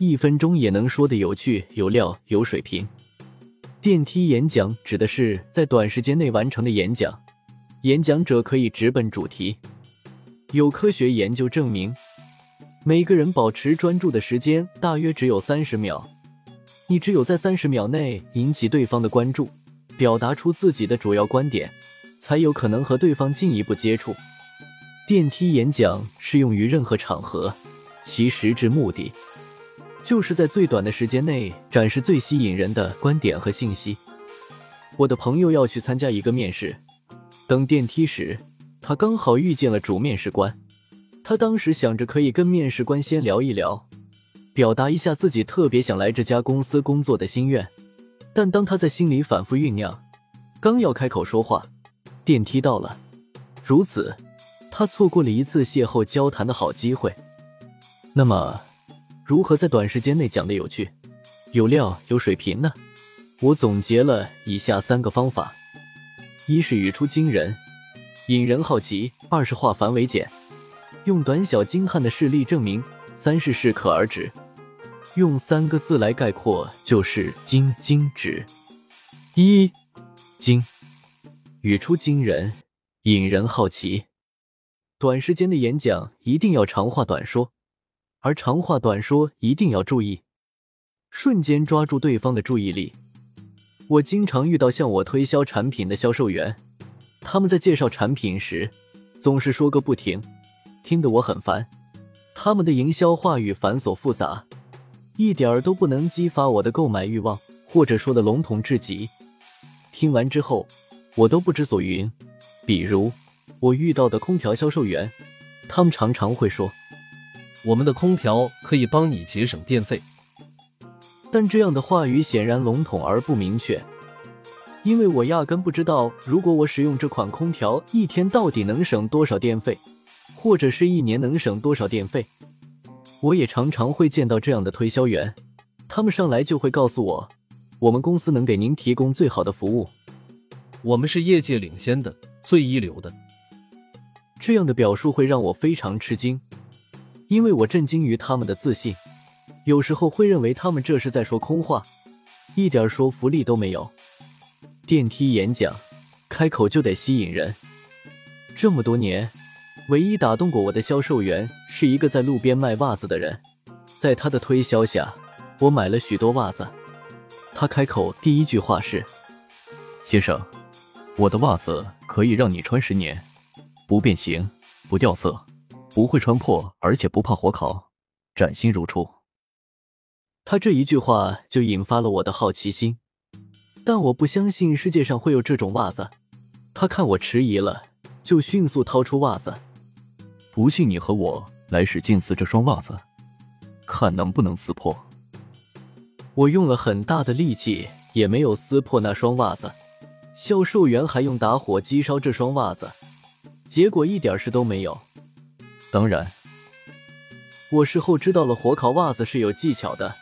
一分钟也能说的有趣、有料、有水平。电梯演讲指的是在短时间内完成的演讲，演讲者可以直奔主题。有科学研究证明，每个人保持专注的时间大约只有三十秒。你只有在三十秒内引起对方的关注，表达出自己的主要观点。才有可能和对方进一步接触。电梯演讲适用于任何场合，其实质目的就是在最短的时间内展示最吸引人的观点和信息。我的朋友要去参加一个面试，等电梯时，他刚好遇见了主面试官。他当时想着可以跟面试官先聊一聊，表达一下自己特别想来这家公司工作的心愿。但当他在心里反复酝酿，刚要开口说话。电梯到了，如此，他错过了一次邂逅交谈的好机会。那么，如何在短时间内讲的有趣、有料、有水平呢？我总结了以下三个方法：一是语出惊人，引人好奇；二是化繁为简，用短小精悍的事例证明；三是适可而止，用三个字来概括就是精精止。一精。语出惊人，引人好奇。短时间的演讲一定要长话短说，而长话短说一定要注意瞬间抓住对方的注意力。我经常遇到向我推销产品的销售员，他们在介绍产品时总是说个不停，听得我很烦。他们的营销话语繁琐复杂，一点儿都不能激发我的购买欲望，或者说的笼统至极。听完之后。我都不知所云，比如我遇到的空调销售员，他们常常会说：“我们的空调可以帮你节省电费。”但这样的话语显然笼统而不明确，因为我压根不知道，如果我使用这款空调，一天到底能省多少电费，或者是一年能省多少电费。我也常常会见到这样的推销员，他们上来就会告诉我：“我们公司能给您提供最好的服务。”我们是业界领先的、最一流的。这样的表述会让我非常吃惊，因为我震惊于他们的自信。有时候会认为他们这是在说空话，一点说服力都没有。电梯演讲，开口就得吸引人。这么多年，唯一打动过我的销售员是一个在路边卖袜子的人，在他的推销下，我买了许多袜子。他开口第一句话是：“先生。”我的袜子可以让你穿十年，不变形、不掉色、不会穿破，而且不怕火烤，崭新如初。他这一句话就引发了我的好奇心，但我不相信世界上会有这种袜子。他看我迟疑了，就迅速掏出袜子。不信你和我来使劲撕这双袜子，看能不能撕破。我用了很大的力气，也没有撕破那双袜子。销售员还用打火机烧这双袜子，结果一点事都没有。当然，我事后知道了火烤袜子是有技巧的，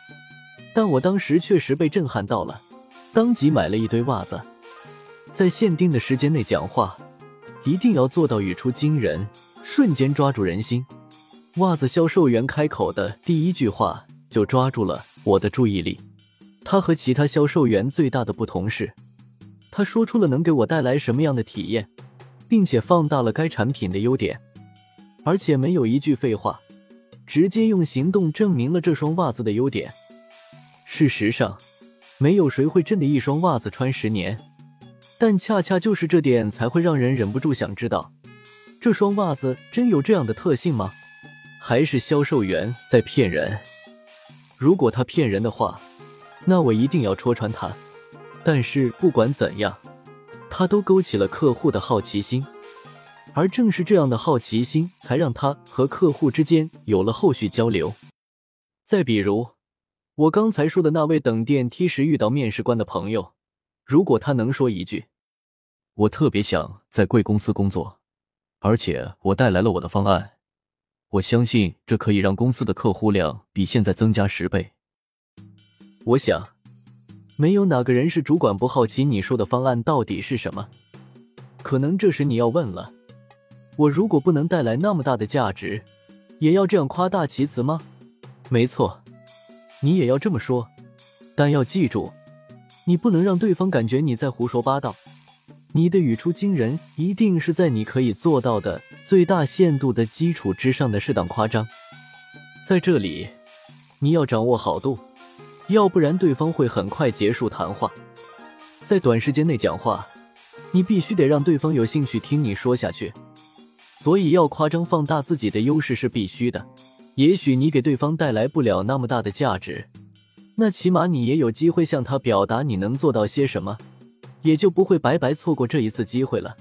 但我当时确实被震撼到了，当即买了一堆袜子。在限定的时间内讲话，一定要做到语出惊人，瞬间抓住人心。袜子销售员开口的第一句话就抓住了我的注意力。他和其他销售员最大的不同是。他说出了能给我带来什么样的体验，并且放大了该产品的优点，而且没有一句废话，直接用行动证明了这双袜子的优点。事实上，没有谁会真的一双袜子穿十年，但恰恰就是这点才会让人忍不住想知道，这双袜子真有这样的特性吗？还是销售员在骗人？如果他骗人的话，那我一定要戳穿他。但是不管怎样，他都勾起了客户的好奇心，而正是这样的好奇心，才让他和客户之间有了后续交流。再比如，我刚才说的那位等电梯时遇到面试官的朋友，如果他能说一句“我特别想在贵公司工作，而且我带来了我的方案”，我相信这可以让公司的客户量比现在增加十倍。我想，没有哪个人是主管不好奇你说的方案到底是什么。可能这时你要问了：我如果不能带来那么大的价值，也要这样夸大其词吗？没错。你也要这么说，但要记住，你不能让对方感觉你在胡说八道。你的语出惊人，一定是在你可以做到的最大限度的基础之上的适当夸张。在这里，你要掌握好度，要不然对方会很快结束谈话。在短时间内讲话，你必须得让对方有兴趣听你说下去。所以，要夸张放大自己的优势是必须的。也许你给对方带来不了那么大的价值，那起码你也有机会向他表达你能做到些什么，也就不会白白错过这一次机会了。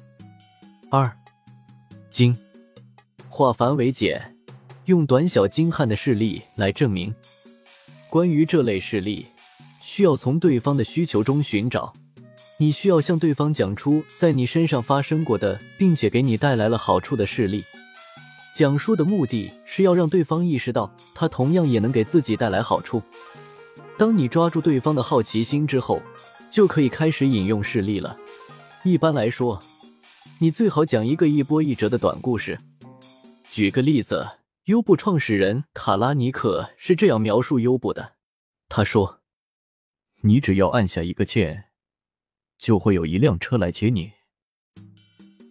二，精，化繁为简，用短小精悍的事例来证明。关于这类事例，需要从对方的需求中寻找。你需要向对方讲出在你身上发生过的，并且给你带来了好处的事例。讲述的目的是要让对方意识到，他同样也能给自己带来好处。当你抓住对方的好奇心之后，就可以开始引用事例了。一般来说，你最好讲一个一波一折的短故事。举个例子，优步创始人卡拉尼克是这样描述优步的：他说，你只要按下一个键，就会有一辆车来接你。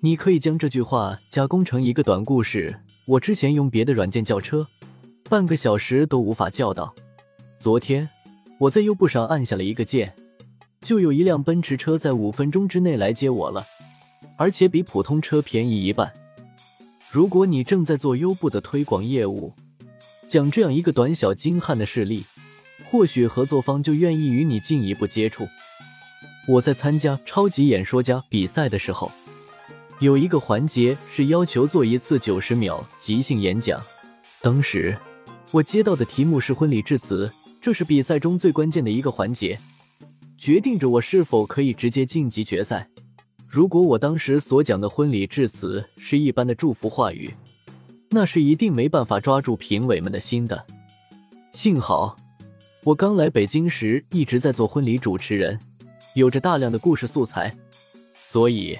你可以将这句话加工成一个短故事。我之前用别的软件叫车，半个小时都无法叫到。昨天我在优步上按下了一个键，就有一辆奔驰车在五分钟之内来接我了，而且比普通车便宜一半。如果你正在做优步的推广业务，讲这样一个短小精悍的事例，或许合作方就愿意与你进一步接触。我在参加超级演说家比赛的时候。有一个环节是要求做一次九十秒即兴演讲，当时我接到的题目是婚礼致辞，这是比赛中最关键的一个环节，决定着我是否可以直接晋级决赛。如果我当时所讲的婚礼致辞是一般的祝福话语，那是一定没办法抓住评委们的心的。幸好我刚来北京时一直在做婚礼主持人，有着大量的故事素材，所以。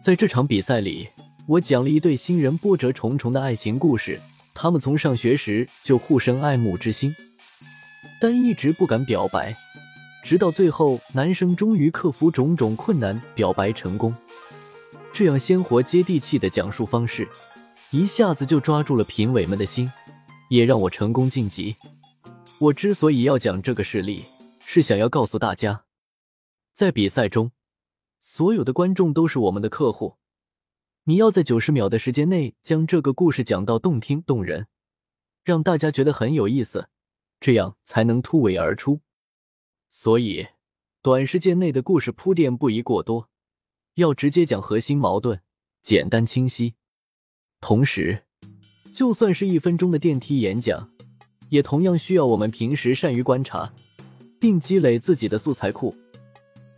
在这场比赛里，我讲了一对新人波折重重的爱情故事。他们从上学时就互生爱慕之心，但一直不敢表白，直到最后，男生终于克服种种困难表白成功。这样鲜活接地气的讲述方式，一下子就抓住了评委们的心，也让我成功晋级。我之所以要讲这个事例，是想要告诉大家，在比赛中。所有的观众都是我们的客户，你要在九十秒的时间内将这个故事讲到动听动人，让大家觉得很有意思，这样才能突围而出。所以，短时间内的故事铺垫不宜过多，要直接讲核心矛盾，简单清晰。同时，就算是一分钟的电梯演讲，也同样需要我们平时善于观察，并积累自己的素材库。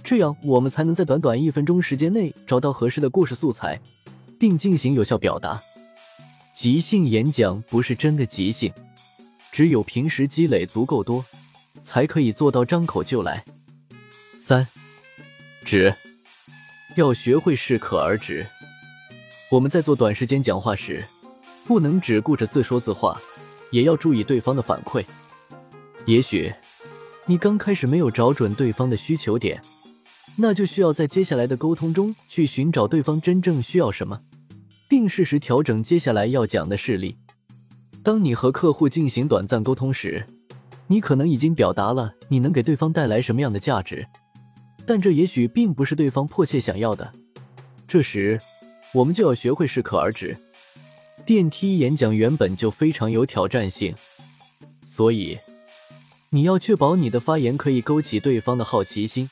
这样，我们才能在短短一分钟时间内找到合适的故事素材，并进行有效表达。即兴演讲不是真的即兴，只有平时积累足够多，才可以做到张口就来。三，止，要学会适可而止。我们在做短时间讲话时，不能只顾着自说自话，也要注意对方的反馈。也许你刚开始没有找准对方的需求点。那就需要在接下来的沟通中去寻找对方真正需要什么，并适时调整接下来要讲的事例。当你和客户进行短暂沟通时，你可能已经表达了你能给对方带来什么样的价值，但这也许并不是对方迫切想要的。这时，我们就要学会适可而止。电梯演讲原本就非常有挑战性，所以你要确保你的发言可以勾起对方的好奇心。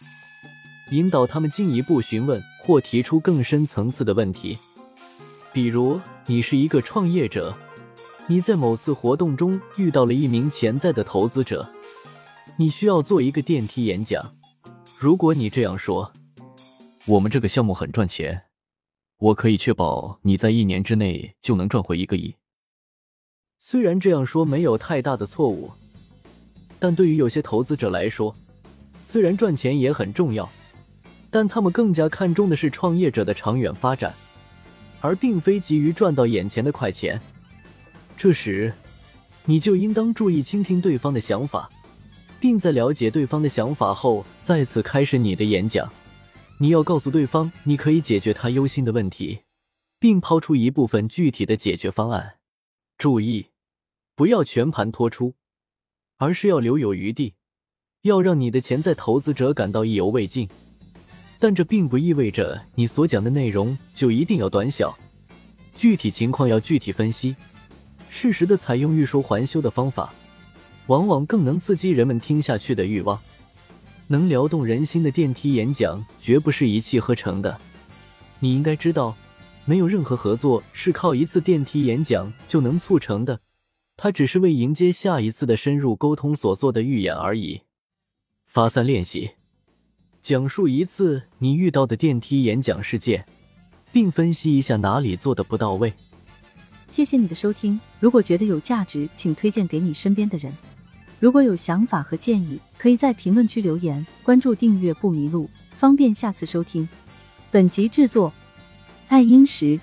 引导他们进一步询问或提出更深层次的问题，比如你是一个创业者，你在某次活动中遇到了一名潜在的投资者，你需要做一个电梯演讲。如果你这样说，我们这个项目很赚钱，我可以确保你在一年之内就能赚回一个亿。虽然这样说没有太大的错误，但对于有些投资者来说，虽然赚钱也很重要，但他们更加看重的是创业者的长远发展，而并非急于赚到眼前的快钱。这时，你就应当注意倾听对方的想法，并在了解对方的想法后，再次开始你的演讲。你要告诉对方，你可以解决他忧心的问题，并抛出一部分具体的解决方案。注意。不要全盘托出，而是要留有余地，要让你的潜在投资者感到意犹未尽。但这并不意味着你所讲的内容就一定要短小，具体情况要具体分析。适时的采用欲说还休的方法，往往更能刺激人们听下去的欲望。能撩动人心的电梯演讲绝不是一气呵成的。你应该知道，没有任何合作是靠一次电梯演讲就能促成的。他只是为迎接下一次的深入沟通所做的预演而已。发散练习，讲述一次你遇到的电梯演讲事件，并分析一下哪里做的不到位。谢谢你的收听，如果觉得有价值，请推荐给你身边的人。如果有想法和建议，可以在评论区留言。关注订阅不迷路，方便下次收听。本集制作：爱英石。